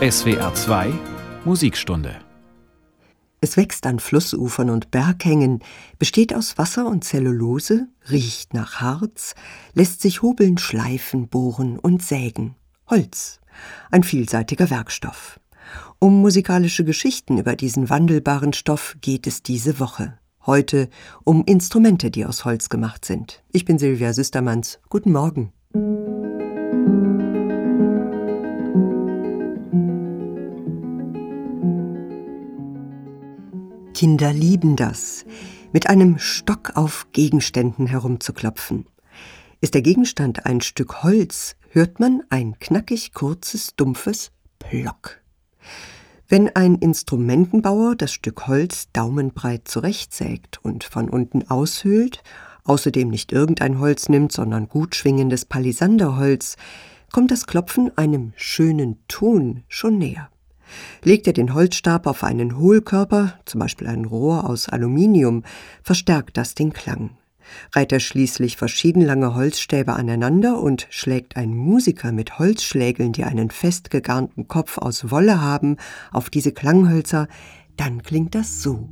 SWR 2 Musikstunde es wächst an Flussufern und Berghängen, besteht aus Wasser und Zellulose, riecht nach Harz, lässt sich hobeln, schleifen, bohren und sägen. Holz, ein vielseitiger Werkstoff. Um musikalische Geschichten über diesen wandelbaren Stoff geht es diese Woche. Heute um Instrumente, die aus Holz gemacht sind. Ich bin Silvia Süstermanns. Guten Morgen. Kinder lieben das, mit einem Stock auf Gegenständen herumzuklopfen. Ist der Gegenstand ein Stück Holz, hört man ein knackig kurzes, dumpfes Plock. Wenn ein Instrumentenbauer das Stück Holz daumenbreit zurechtsägt und von unten aushöhlt, außerdem nicht irgendein Holz nimmt, sondern gut schwingendes Palisanderholz, kommt das Klopfen einem schönen Ton schon näher. Legt er den Holzstab auf einen Hohlkörper, zum Beispiel ein Rohr aus Aluminium, verstärkt das den Klang. Reiht er schließlich verschieden lange Holzstäbe aneinander und schlägt ein Musiker mit Holzschlägeln, die einen festgegarnten Kopf aus Wolle haben, auf diese Klanghölzer, dann klingt das so.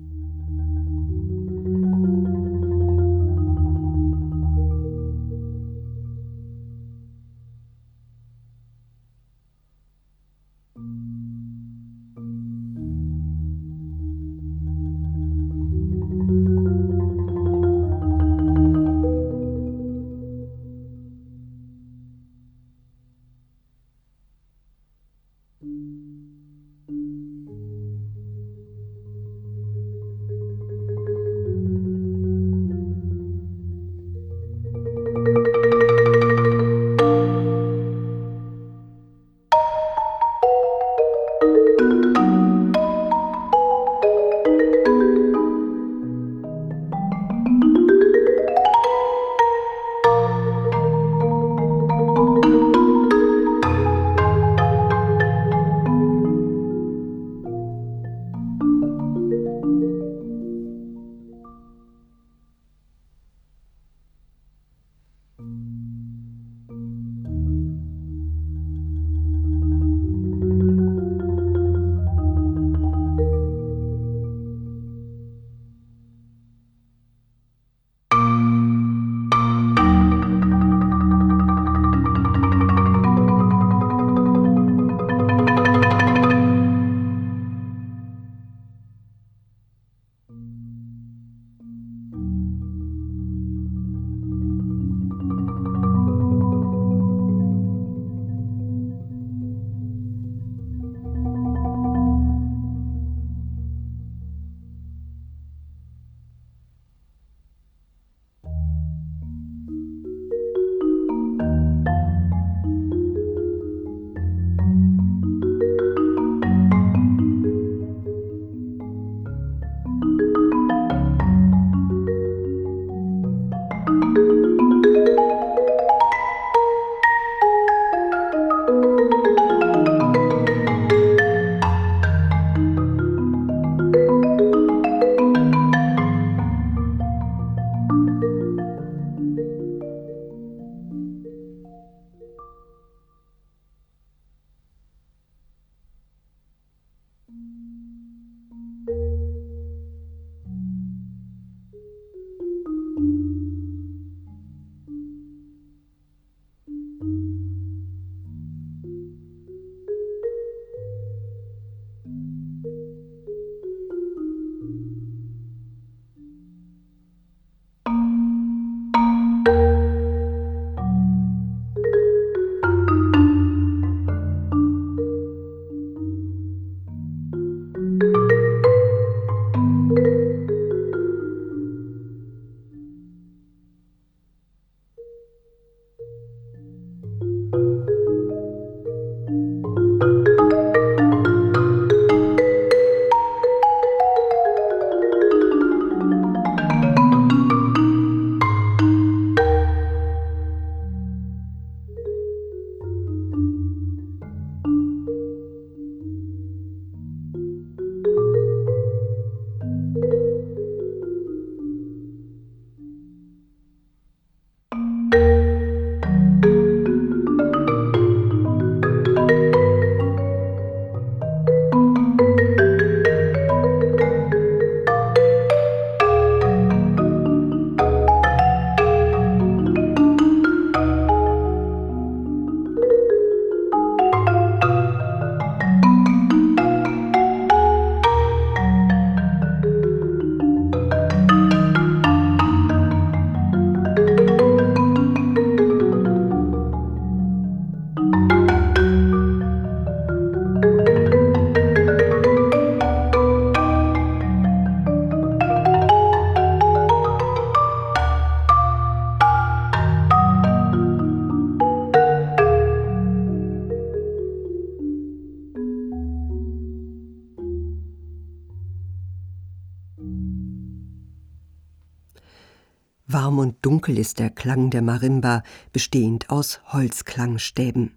Dunkel ist der Klang der Marimba, bestehend aus Holzklangstäben.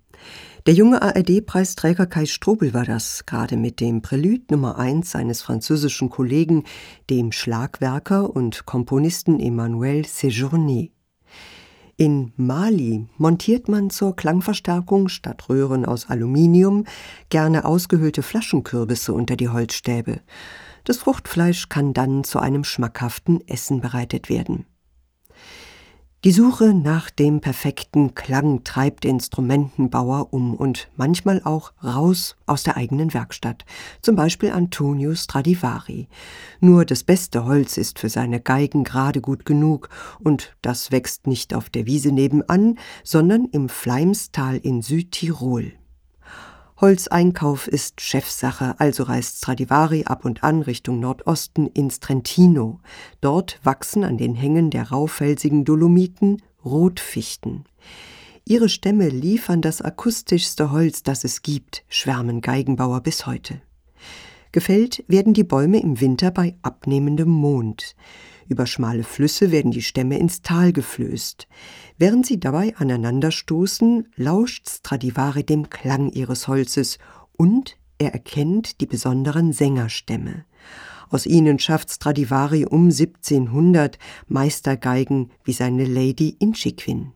Der junge ARD-Preisträger Kai Strobel war das, gerade mit dem Prälude Nummer 1 seines französischen Kollegen, dem Schlagwerker und Komponisten Emmanuel Séjourné. In Mali montiert man zur Klangverstärkung statt Röhren aus Aluminium gerne ausgehöhlte Flaschenkürbisse unter die Holzstäbe. Das Fruchtfleisch kann dann zu einem schmackhaften Essen bereitet werden. Die Suche nach dem perfekten Klang treibt Instrumentenbauer um und manchmal auch raus aus der eigenen Werkstatt, zum Beispiel Antonio Stradivari. Nur das beste Holz ist für seine Geigen gerade gut genug, und das wächst nicht auf der Wiese nebenan, sondern im Fleimstal in Südtirol. Holzeinkauf ist Chefsache, also reist Stradivari ab und an Richtung Nordosten ins Trentino. Dort wachsen an den Hängen der raufelsigen Dolomiten Rotfichten. Ihre Stämme liefern das akustischste Holz, das es gibt, schwärmen Geigenbauer bis heute. Gefällt werden die Bäume im Winter bei abnehmendem Mond. Über schmale Flüsse werden die Stämme ins Tal geflößt. Während sie dabei aneinanderstoßen, lauscht Stradivari dem Klang ihres Holzes und er erkennt die besonderen Sängerstämme. Aus ihnen schafft Stradivari um 1700 Meistergeigen wie seine Lady Inchiquin.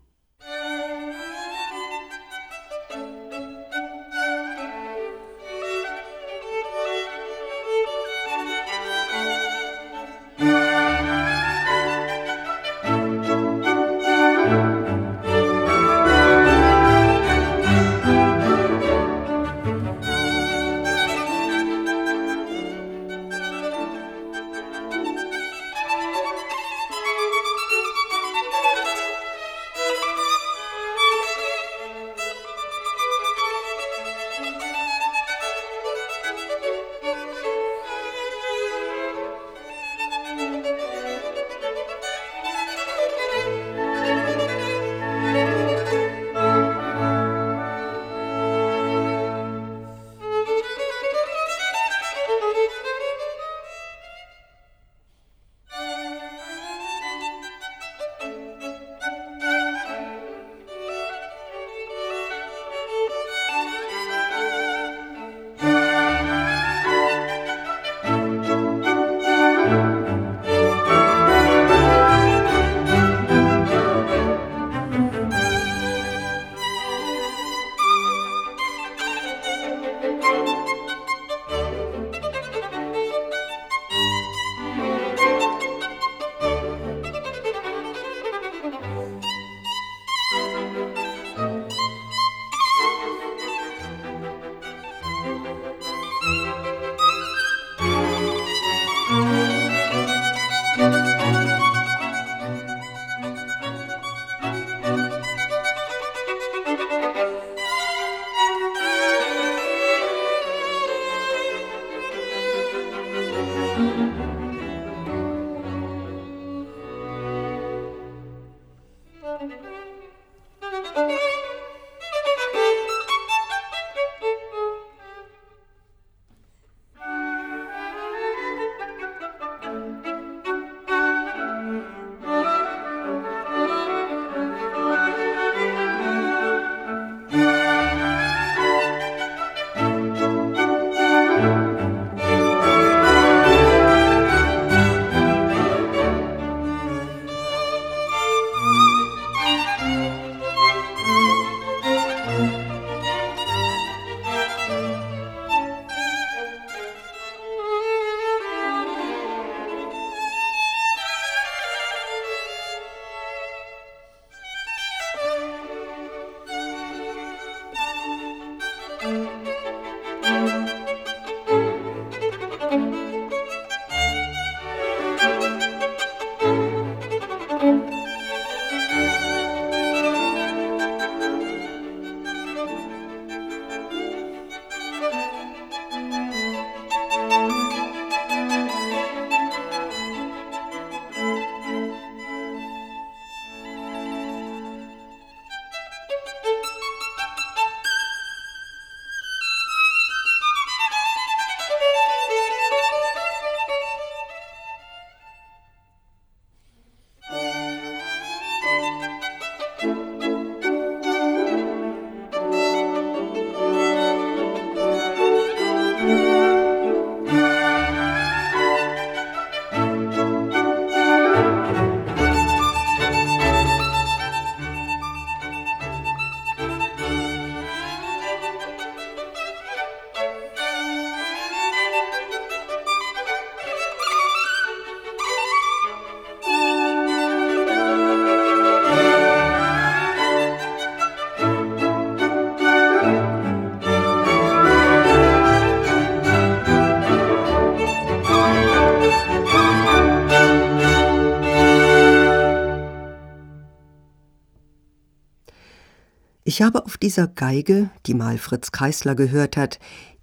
Ich habe auf dieser Geige, die mal Fritz Kreisler gehört hat,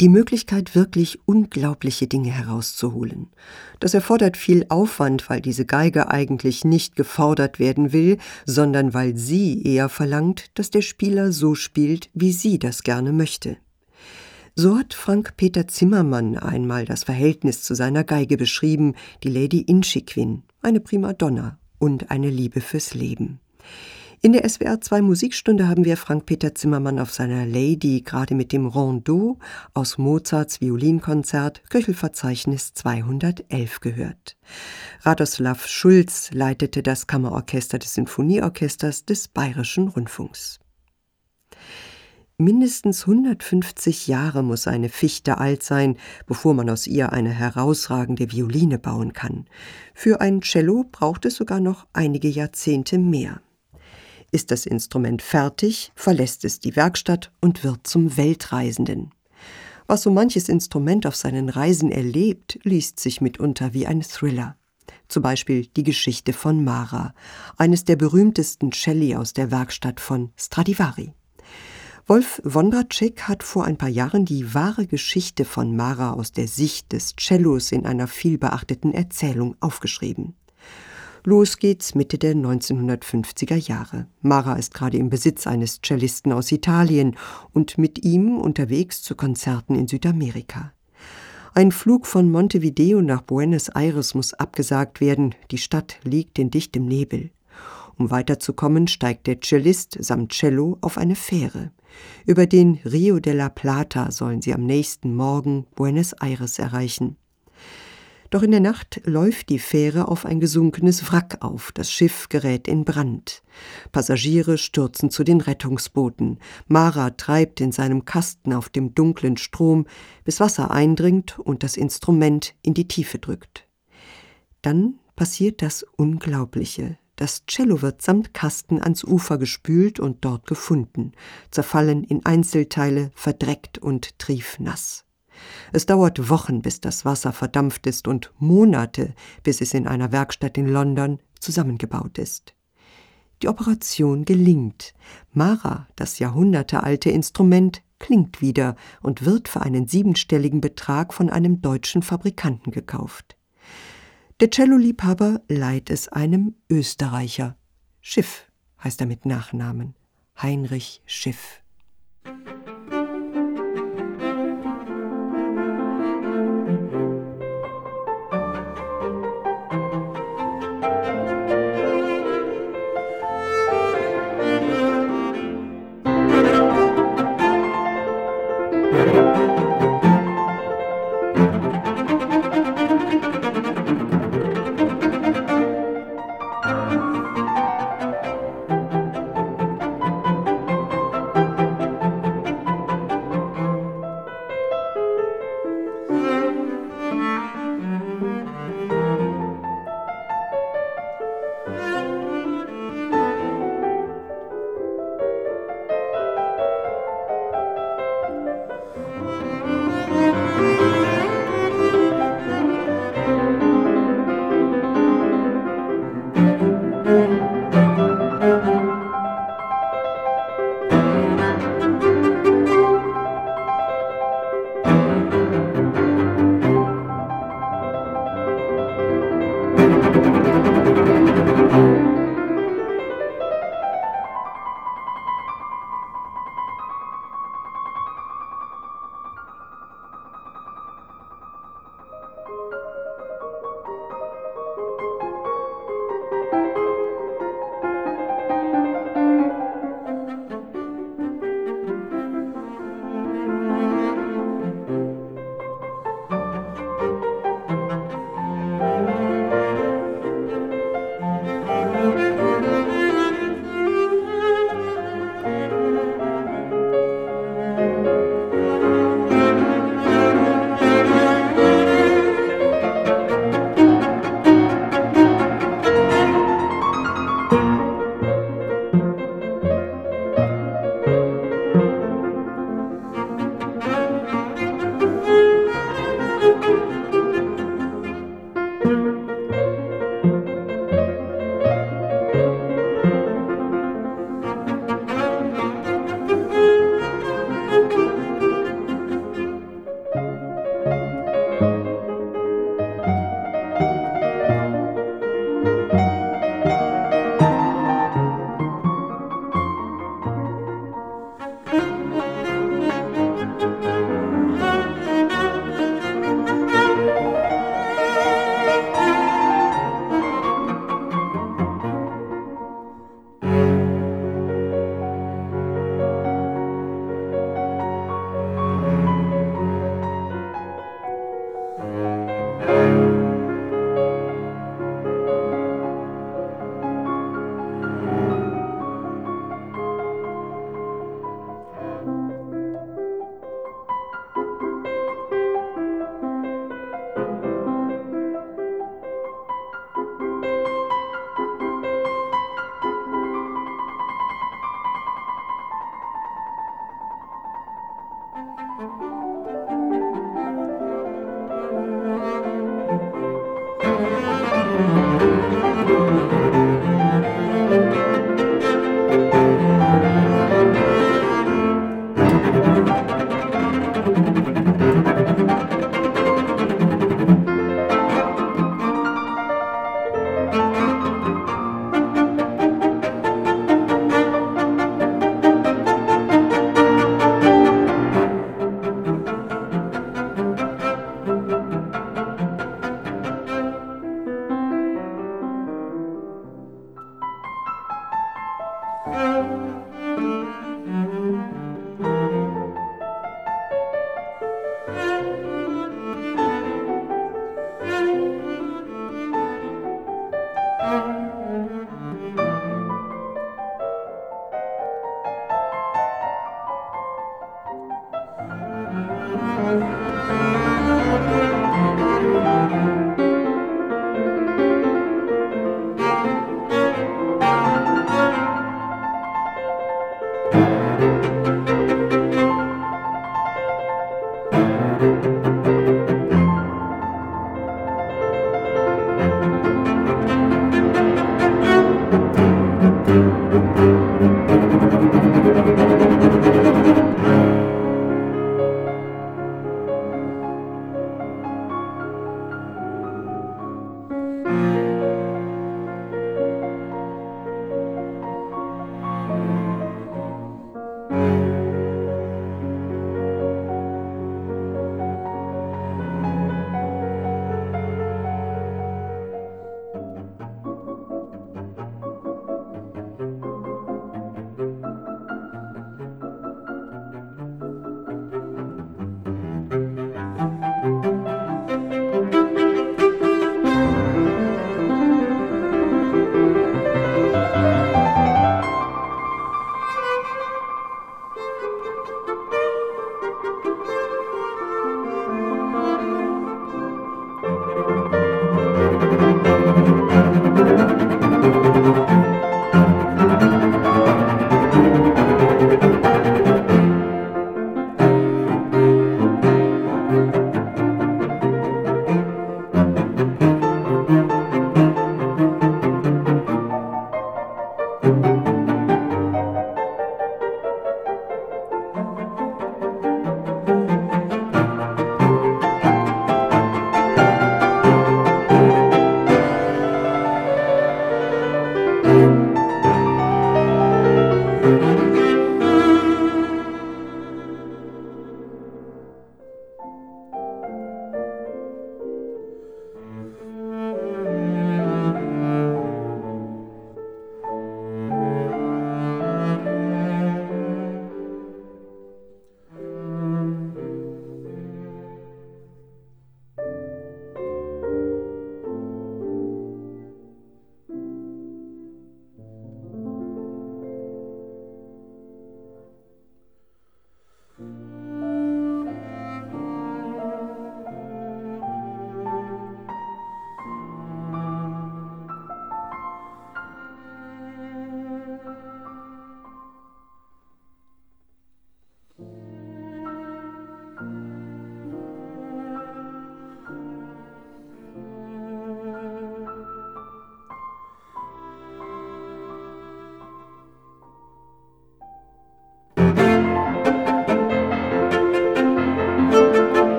die Möglichkeit, wirklich unglaubliche Dinge herauszuholen. Das erfordert viel Aufwand, weil diese Geige eigentlich nicht gefordert werden will, sondern weil sie eher verlangt, dass der Spieler so spielt, wie sie das gerne möchte. So hat Frank Peter Zimmermann einmal das Verhältnis zu seiner Geige beschrieben, die Lady Inchiquin, eine Primadonna und eine Liebe fürs Leben. In der SWR 2 Musikstunde haben wir Frank-Peter Zimmermann auf seiner Lady gerade mit dem Rondeau aus Mozarts Violinkonzert Köchelverzeichnis 211 gehört. Radoslav Schulz leitete das Kammerorchester des Sinfonieorchesters des Bayerischen Rundfunks. Mindestens 150 Jahre muss eine Fichte alt sein, bevor man aus ihr eine herausragende Violine bauen kann. Für ein Cello braucht es sogar noch einige Jahrzehnte mehr. Ist das Instrument fertig, verlässt es die Werkstatt und wird zum Weltreisenden. Was so manches Instrument auf seinen Reisen erlebt, liest sich mitunter wie ein Thriller. Zum Beispiel die Geschichte von Mara, eines der berühmtesten Celli aus der Werkstatt von Stradivari. Wolf Wondracek hat vor ein paar Jahren die wahre Geschichte von Mara aus der Sicht des Cellos in einer vielbeachteten Erzählung aufgeschrieben. Los geht's Mitte der 1950er Jahre. Mara ist gerade im Besitz eines Cellisten aus Italien und mit ihm unterwegs zu Konzerten in Südamerika. Ein Flug von Montevideo nach Buenos Aires muss abgesagt werden, die Stadt liegt in dichtem Nebel. Um weiterzukommen, steigt der Cellist samt Cello auf eine Fähre. Über den Rio de la Plata sollen sie am nächsten Morgen Buenos Aires erreichen. Doch in der Nacht läuft die Fähre auf ein gesunkenes Wrack auf, das Schiff gerät in Brand. Passagiere stürzen zu den Rettungsbooten, Mara treibt in seinem Kasten auf dem dunklen Strom, bis Wasser eindringt und das Instrument in die Tiefe drückt. Dann passiert das Unglaubliche. Das Cello wird samt Kasten ans Ufer gespült und dort gefunden, zerfallen in Einzelteile, verdreckt und triefnass. Es dauert Wochen, bis das Wasser verdampft ist und Monate, bis es in einer Werkstatt in London zusammengebaut ist. Die Operation gelingt. Mara, das jahrhundertealte Instrument, klingt wieder und wird für einen siebenstelligen Betrag von einem deutschen Fabrikanten gekauft. Der Celloliebhaber leiht es einem Österreicher. Schiff heißt er mit Nachnamen. Heinrich Schiff.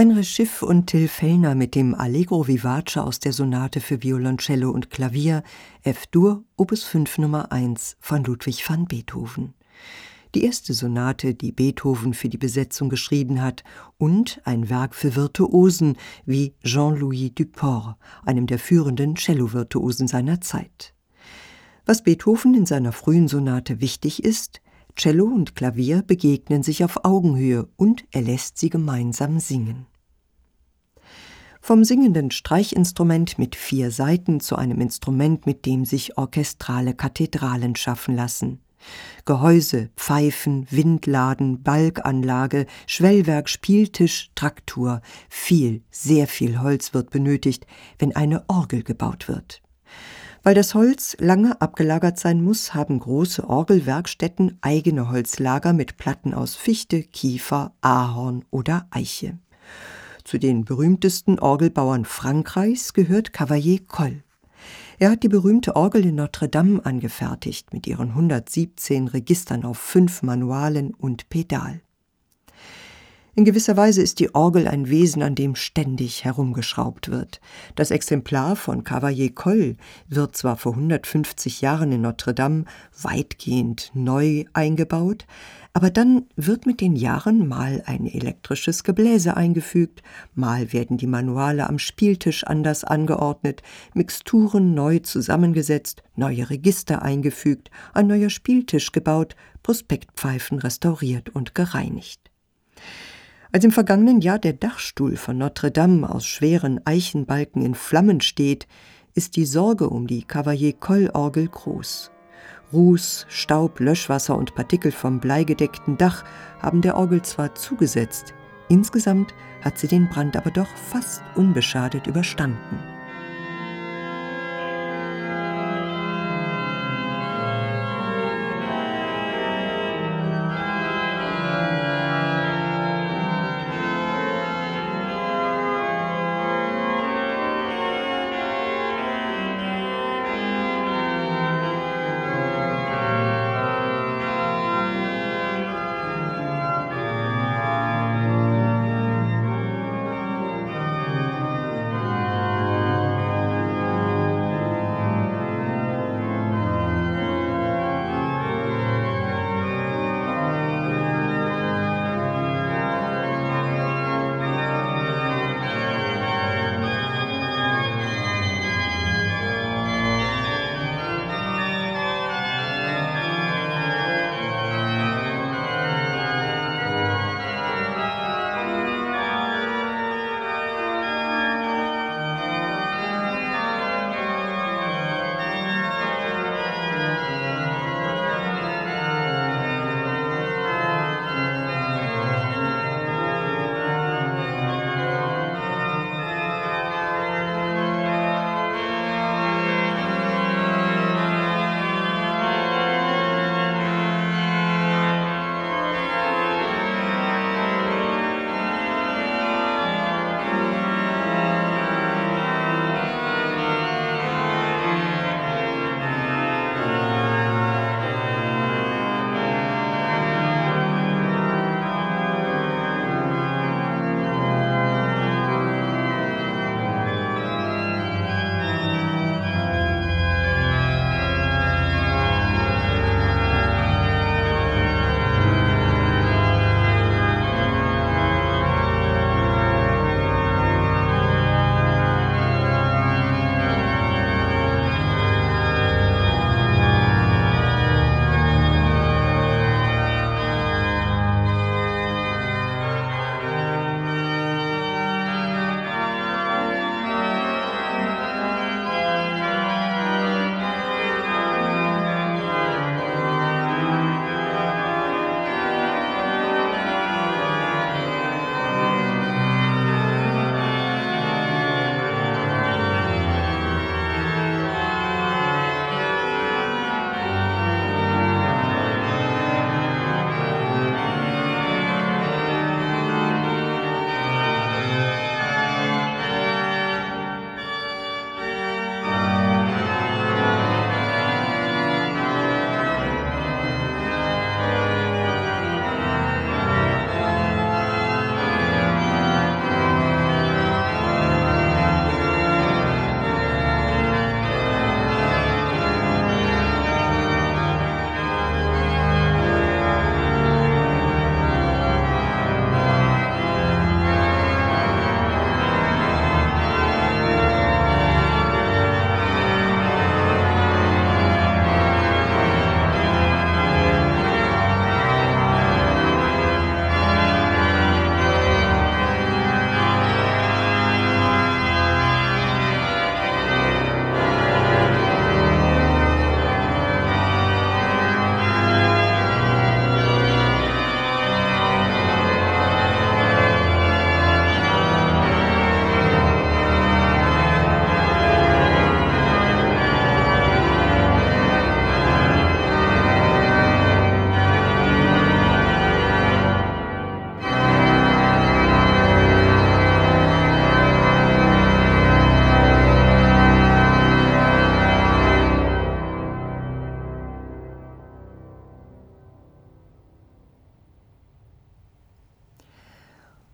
Heinrich Schiff und Till Fellner mit dem Allegro vivace aus der Sonate für Violoncello und Klavier F-Dur Opus 5 Nummer 1 von Ludwig van Beethoven. Die erste Sonate, die Beethoven für die Besetzung geschrieben hat und ein Werk für Virtuosen wie Jean-Louis Duport, einem der führenden Cello-Virtuosen seiner Zeit. Was Beethoven in seiner frühen Sonate wichtig ist, Cello und Klavier begegnen sich auf Augenhöhe und er lässt sie gemeinsam singen. Vom singenden Streichinstrument mit vier Saiten zu einem Instrument, mit dem sich orchestrale Kathedralen schaffen lassen. Gehäuse, Pfeifen, Windladen, Balkanlage, Schwellwerk, Spieltisch, Traktur, viel, sehr viel Holz wird benötigt, wenn eine Orgel gebaut wird. Weil das Holz lange abgelagert sein muss, haben große Orgelwerkstätten eigene Holzlager mit Platten aus Fichte, Kiefer, Ahorn oder Eiche. Zu den berühmtesten Orgelbauern Frankreichs gehört Cavalier Coll. Er hat die berühmte Orgel in Notre Dame angefertigt mit ihren 117 Registern auf fünf Manualen und Pedal. In gewisser Weise ist die Orgel ein Wesen, an dem ständig herumgeschraubt wird. Das Exemplar von Cavalier Coll wird zwar vor 150 Jahren in Notre Dame weitgehend neu eingebaut, aber dann wird mit den Jahren mal ein elektrisches Gebläse eingefügt, mal werden die Manuale am Spieltisch anders angeordnet, Mixturen neu zusammengesetzt, neue Register eingefügt, ein neuer Spieltisch gebaut, Prospektpfeifen restauriert und gereinigt. Als im vergangenen Jahr der Dachstuhl von Notre Dame aus schweren Eichenbalken in Flammen steht, ist die Sorge um die Cavalier-Coll-Orgel groß. Ruß, Staub, Löschwasser und Partikel vom bleigedeckten Dach haben der Orgel zwar zugesetzt, insgesamt hat sie den Brand aber doch fast unbeschadet überstanden.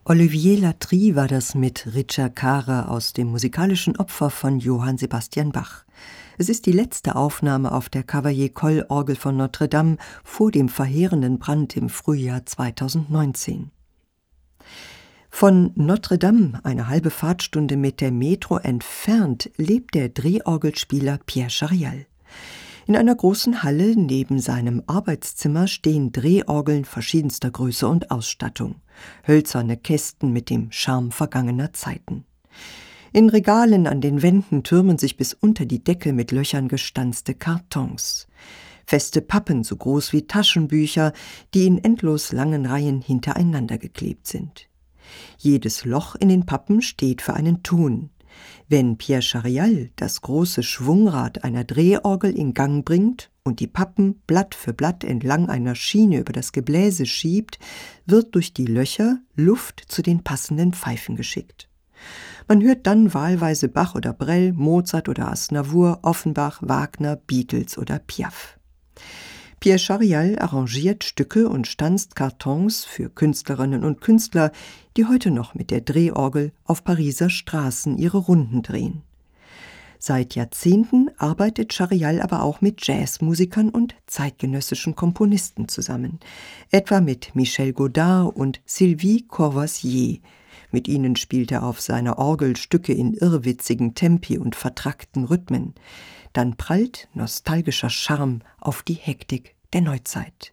Olivier Latry war das mit Richard Kare aus dem musikalischen Opfer von Johann Sebastian Bach. Es ist die letzte Aufnahme auf der Cavalier-Coll-Orgel von Notre Dame vor dem verheerenden Brand im Frühjahr 2019. Von Notre Dame, eine halbe Fahrtstunde mit der Metro entfernt, lebt der Drehorgelspieler Pierre Charial. In einer großen Halle neben seinem Arbeitszimmer stehen Drehorgeln verschiedenster Größe und Ausstattung, hölzerne Kästen mit dem Charme vergangener Zeiten. In Regalen an den Wänden türmen sich bis unter die Decke mit Löchern gestanzte Kartons. Feste Pappen so groß wie Taschenbücher, die in endlos langen Reihen hintereinander geklebt sind. Jedes Loch in den Pappen steht für einen Ton. Wenn Pierre Charial das große Schwungrad einer Drehorgel in Gang bringt und die Pappen Blatt für Blatt entlang einer Schiene über das Gebläse schiebt, wird durch die Löcher Luft zu den passenden Pfeifen geschickt. Man hört dann wahlweise Bach oder Brel, Mozart oder Asnavour, Offenbach, Wagner, Beatles oder Piaf. Pierre Charial arrangiert Stücke und stanzt Kartons für Künstlerinnen und Künstler, die heute noch mit der Drehorgel auf Pariser Straßen ihre Runden drehen. Seit Jahrzehnten arbeitet Charial aber auch mit Jazzmusikern und zeitgenössischen Komponisten zusammen, etwa mit Michel Godard und Sylvie Courvoisier. Mit ihnen spielt er auf seiner Orgel Stücke in irrwitzigen Tempi und vertrackten Rhythmen dann prallt nostalgischer Charme auf die Hektik der Neuzeit.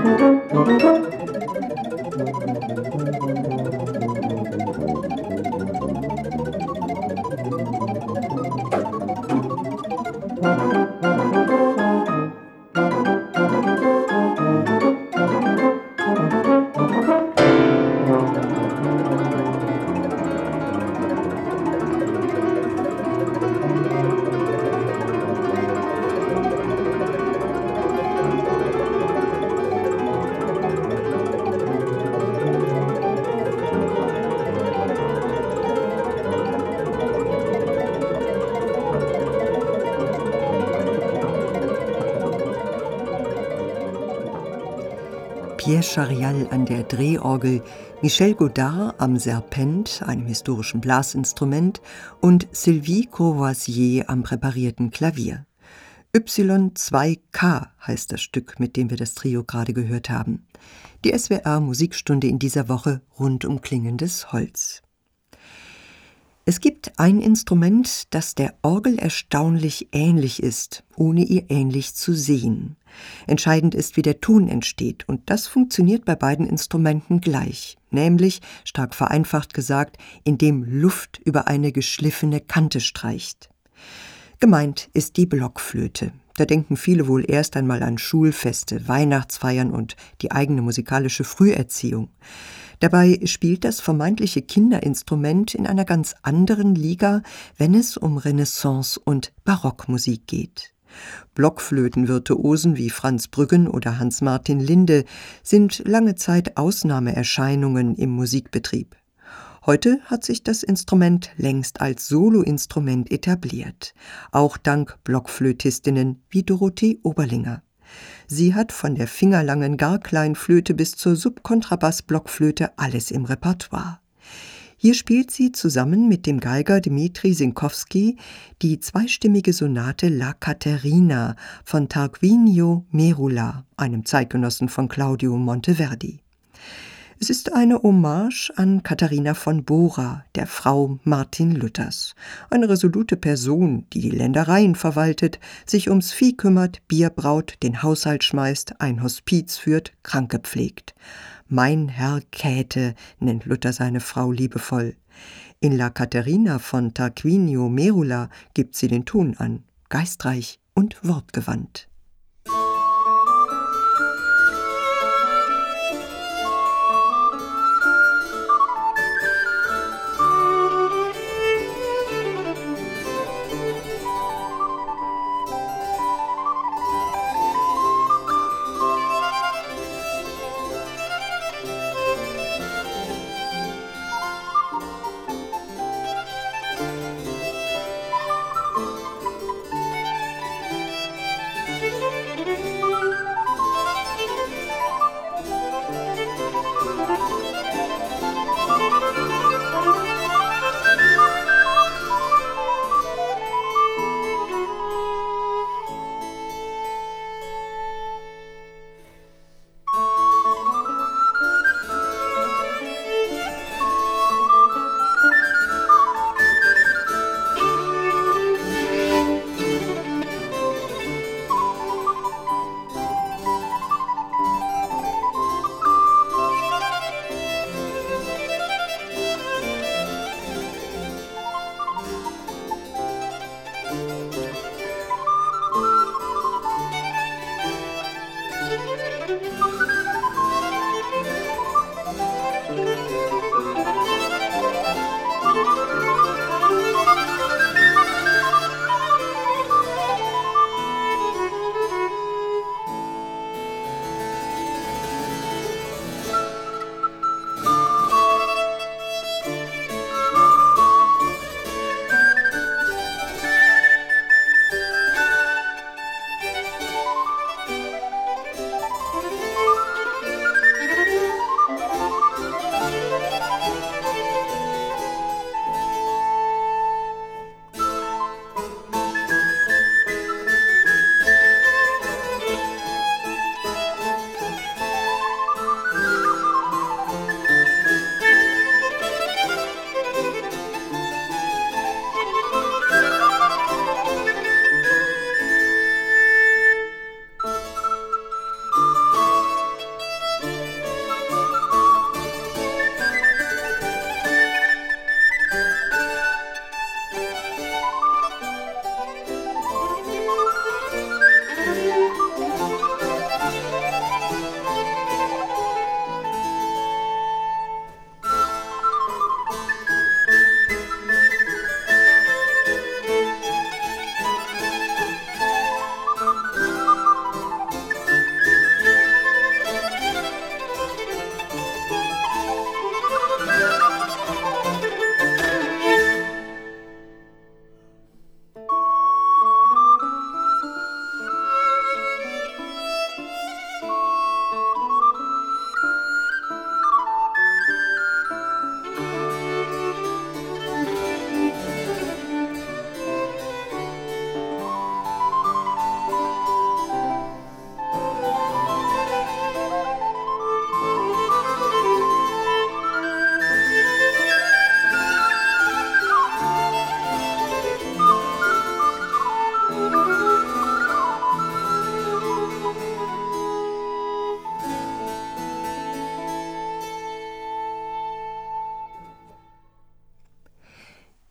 どんどんどん。Pierre Charial an der Drehorgel, Michel Godard am Serpent, einem historischen Blasinstrument, und Sylvie Courvoisier am präparierten Klavier. Y2K heißt das Stück, mit dem wir das Trio gerade gehört haben. Die SWR Musikstunde in dieser Woche rund um klingendes Holz. Es gibt ein Instrument, das der Orgel erstaunlich ähnlich ist, ohne ihr ähnlich zu sehen. Entscheidend ist, wie der Ton entsteht, und das funktioniert bei beiden Instrumenten gleich, nämlich, stark vereinfacht gesagt, indem Luft über eine geschliffene Kante streicht. Gemeint ist die Blockflöte. Da denken viele wohl erst einmal an Schulfeste, Weihnachtsfeiern und die eigene musikalische Früherziehung. Dabei spielt das vermeintliche Kinderinstrument in einer ganz anderen Liga, wenn es um Renaissance- und Barockmusik geht. Blockflötenvirtuosen wie Franz Brüggen oder Hans-Martin Linde sind lange Zeit Ausnahmeerscheinungen im Musikbetrieb. Heute hat sich das Instrument längst als Soloinstrument etabliert, auch dank Blockflötistinnen wie Dorothee Oberlinger. Sie hat von der fingerlangen Garkleinflöte bis zur Subkontrabass-Blockflöte alles im Repertoire. Hier spielt sie zusammen mit dem Geiger Dmitri Sinkowski die zweistimmige Sonate La Caterina von Tarquinio Merula, einem Zeitgenossen von Claudio Monteverdi. Es ist eine Hommage an Katharina von Bora, der Frau Martin Luthers, eine resolute Person, die die Ländereien verwaltet, sich ums Vieh kümmert, Bier braut, den Haushalt schmeißt, ein Hospiz führt, Kranke pflegt. Mein Herr Käthe nennt Luther seine Frau liebevoll. In La Caterina von Tarquinio Merula gibt sie den Ton an, geistreich und wortgewandt.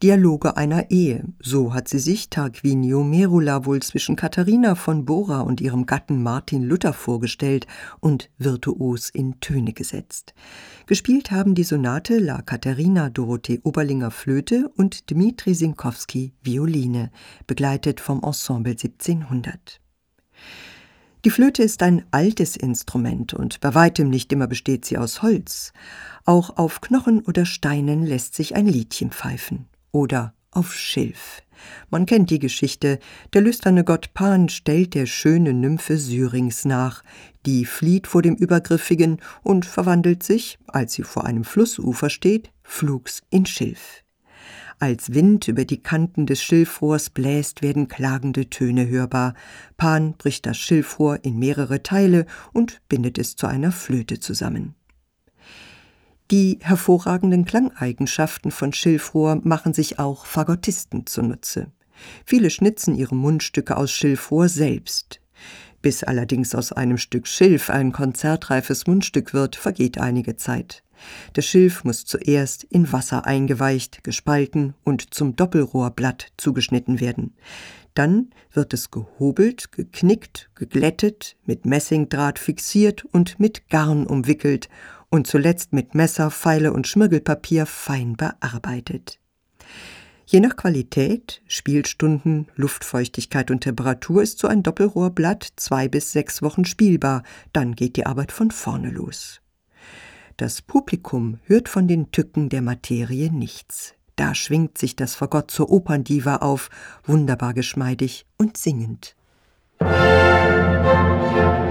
Dialoge einer Ehe, so hat sie sich Tarquinio Merula wohl zwischen Katharina von Bora und ihrem Gatten Martin Luther vorgestellt und virtuos in Töne gesetzt. Gespielt haben die Sonate La Katharina Dorothee Oberlinger Flöte und Dmitri Sinkowski Violine, begleitet vom Ensemble 1700. Die Flöte ist ein altes Instrument und bei weitem nicht immer besteht sie aus Holz. Auch auf Knochen oder Steinen lässt sich ein Liedchen pfeifen oder auf Schilf. Man kennt die Geschichte. Der lüsterne Gott Pan stellt der schönen Nymphe Syrinx nach. Die flieht vor dem Übergriffigen und verwandelt sich, als sie vor einem Flussufer steht, flugs in Schilf. Als Wind über die Kanten des Schilfrohrs bläst, werden klagende Töne hörbar. Pan bricht das Schilfrohr in mehrere Teile und bindet es zu einer Flöte zusammen. Die hervorragenden Klangeigenschaften von Schilfrohr machen sich auch Fagottisten zunutze. Viele schnitzen ihre Mundstücke aus Schilfrohr selbst. Bis allerdings aus einem Stück Schilf ein konzertreifes Mundstück wird, vergeht einige Zeit. Das Schilf muss zuerst in Wasser eingeweicht, gespalten und zum Doppelrohrblatt zugeschnitten werden. Dann wird es gehobelt, geknickt, geglättet, mit Messingdraht fixiert und mit Garn umwickelt und zuletzt mit Messer, Pfeile und Schmirgelpapier fein bearbeitet. Je nach Qualität, Spielstunden, Luftfeuchtigkeit und Temperatur ist so ein Doppelrohrblatt zwei bis sechs Wochen spielbar, dann geht die Arbeit von vorne los. Das Publikum hört von den Tücken der Materie nichts. Da schwingt sich das Fagott zur Operndiva auf, wunderbar geschmeidig und singend. Musik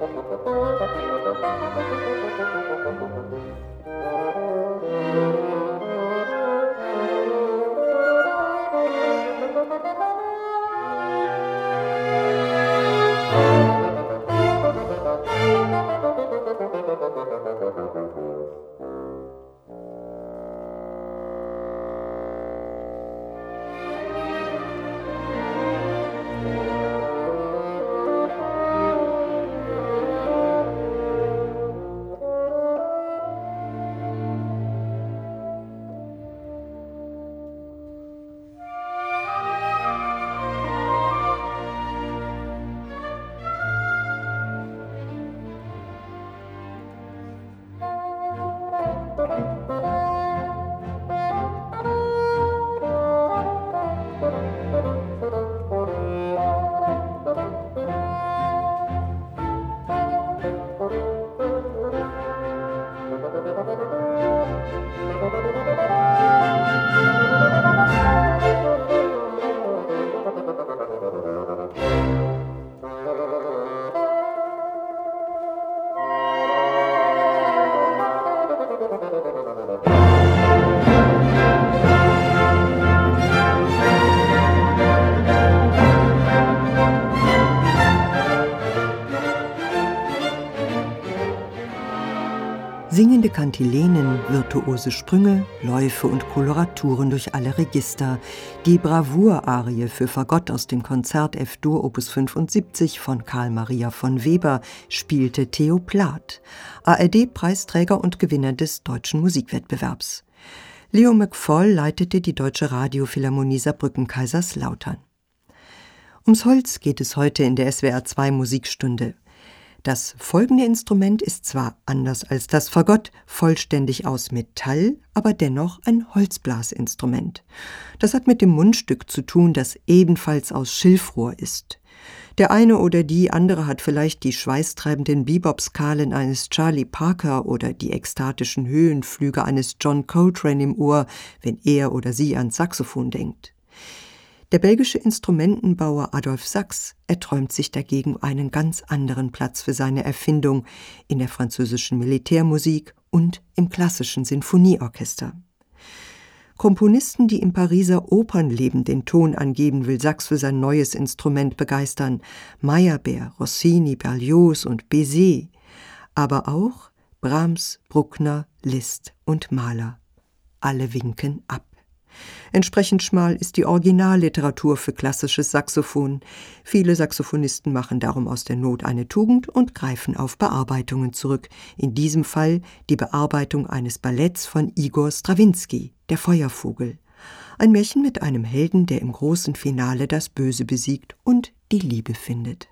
ハハハハ Singende Kantilenen, virtuose Sprünge, Läufe und Koloraturen durch alle Register. Die Bravour-Arie für Fagott aus dem Konzert F-Dur Opus 75 von Karl Maria von Weber spielte Theo Plath, ARD-Preisträger und Gewinner des Deutschen Musikwettbewerbs. Leo McFall leitete die Deutsche Radiophilharmonie Saarbrücken-Kaiserslautern. Ums Holz geht es heute in der SWR 2 Musikstunde. Das folgende Instrument ist zwar anders als das Fagott vollständig aus Metall, aber dennoch ein Holzblasinstrument. Das hat mit dem Mundstück zu tun, das ebenfalls aus Schilfrohr ist. Der eine oder die andere hat vielleicht die schweißtreibenden Bebop-Skalen eines Charlie Parker oder die ekstatischen Höhenflüge eines John Coltrane im Ohr, wenn er oder sie ans Saxophon denkt. Der belgische Instrumentenbauer Adolf Sachs erträumt sich dagegen einen ganz anderen Platz für seine Erfindung in der französischen Militärmusik und im klassischen Sinfonieorchester. Komponisten, die im Pariser Opernleben den Ton angeben, will Sachs für sein neues Instrument begeistern. Meyerbeer, Rossini, Berlioz und Bizet. Aber auch Brahms, Bruckner, Liszt und Mahler. Alle winken ab. Entsprechend schmal ist die Originalliteratur für klassisches Saxophon. Viele Saxophonisten machen darum aus der Not eine Tugend und greifen auf Bearbeitungen zurück. In diesem Fall die Bearbeitung eines Balletts von Igor Strawinski, Der Feuervogel. Ein Märchen mit einem Helden, der im großen Finale das Böse besiegt und die Liebe findet.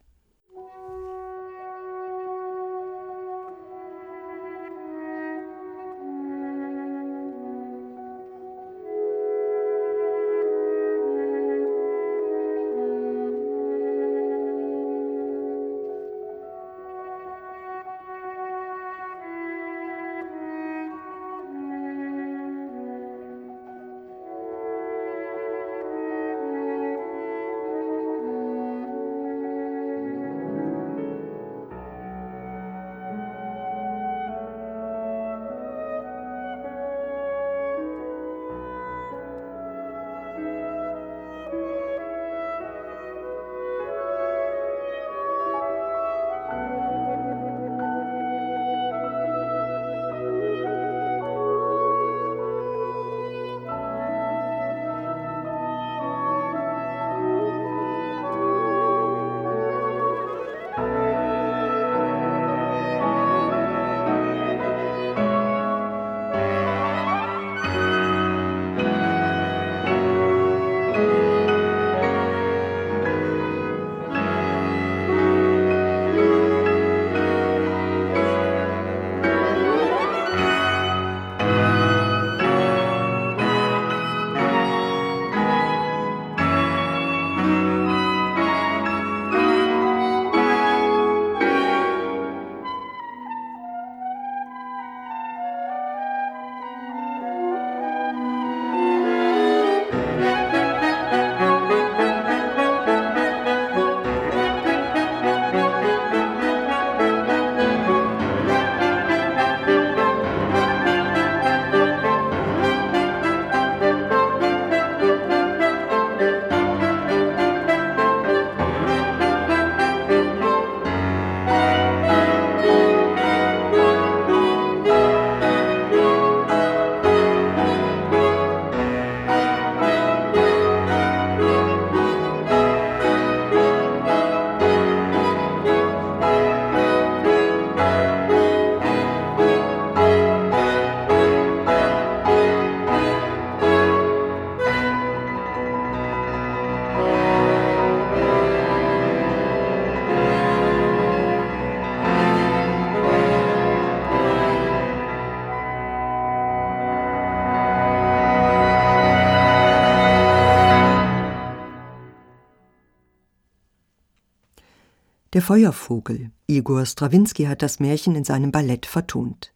Feuervogel. Igor Strawinski hat das Märchen in seinem Ballett vertont.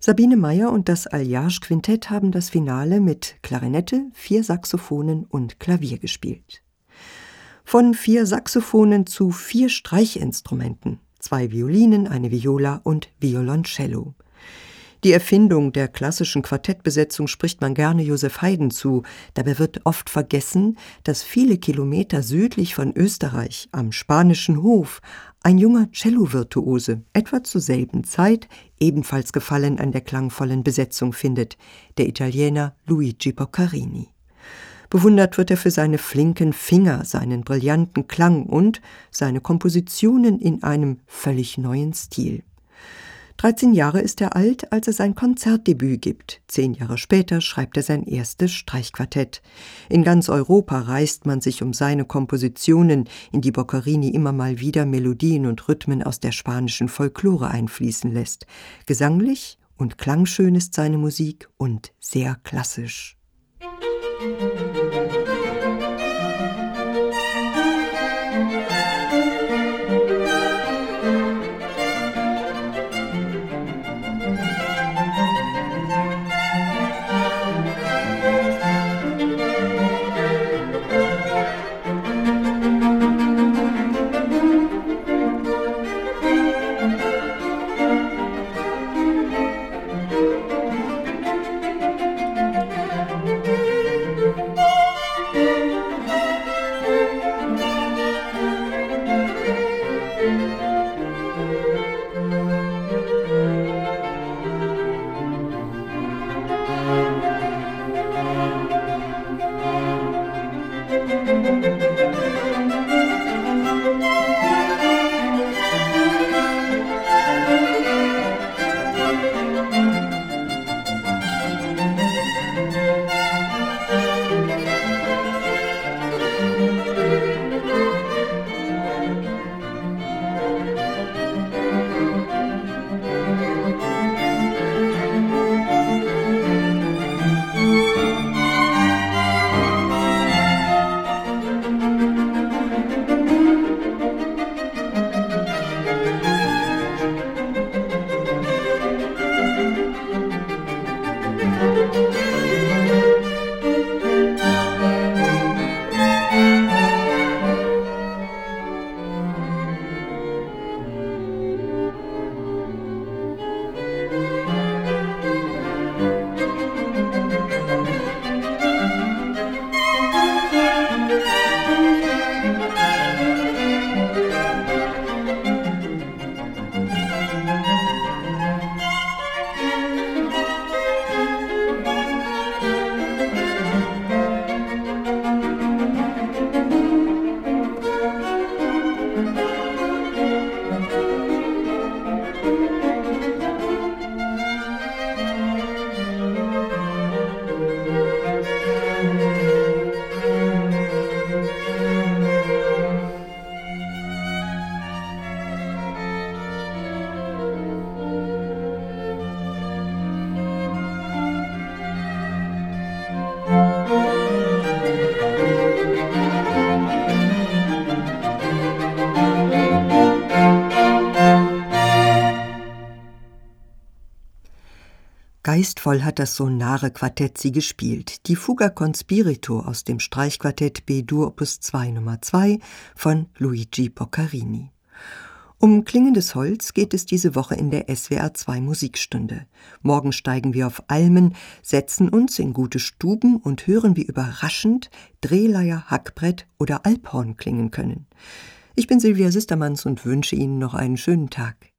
Sabine Meyer und das Alliage Quintett haben das Finale mit Klarinette, vier Saxophonen und Klavier gespielt. Von vier Saxophonen zu vier Streichinstrumenten, zwei Violinen, eine Viola und Violoncello. Die Erfindung der klassischen Quartettbesetzung spricht man gerne Josef Haydn zu. Dabei wird oft vergessen, dass viele Kilometer südlich von Österreich am spanischen Hof ein junger Cello-Virtuose etwa zur selben Zeit ebenfalls Gefallen an der klangvollen Besetzung findet, der Italiener Luigi Boccarini. Bewundert wird er für seine flinken Finger, seinen brillanten Klang und seine Kompositionen in einem völlig neuen Stil. 13 Jahre ist er alt, als er sein Konzertdebüt gibt. Zehn Jahre später schreibt er sein erstes Streichquartett. In ganz Europa reist man sich um seine Kompositionen, in die Boccherini immer mal wieder Melodien und Rhythmen aus der spanischen Folklore einfließen lässt. Gesanglich und klangschön ist seine Musik und sehr klassisch. Musik Geistvoll hat das sonare Quartett sie gespielt. Die Fuga con Spirito aus dem Streichquartett B-Dur Opus 2 Nummer 2 von Luigi Boccarini. Um klingendes Holz geht es diese Woche in der SWR 2 Musikstunde. Morgen steigen wir auf Almen, setzen uns in gute Stuben und hören, wie überraschend Drehleier, Hackbrett oder Alphorn klingen können. Ich bin Silvia Sistermanns und wünsche Ihnen noch einen schönen Tag.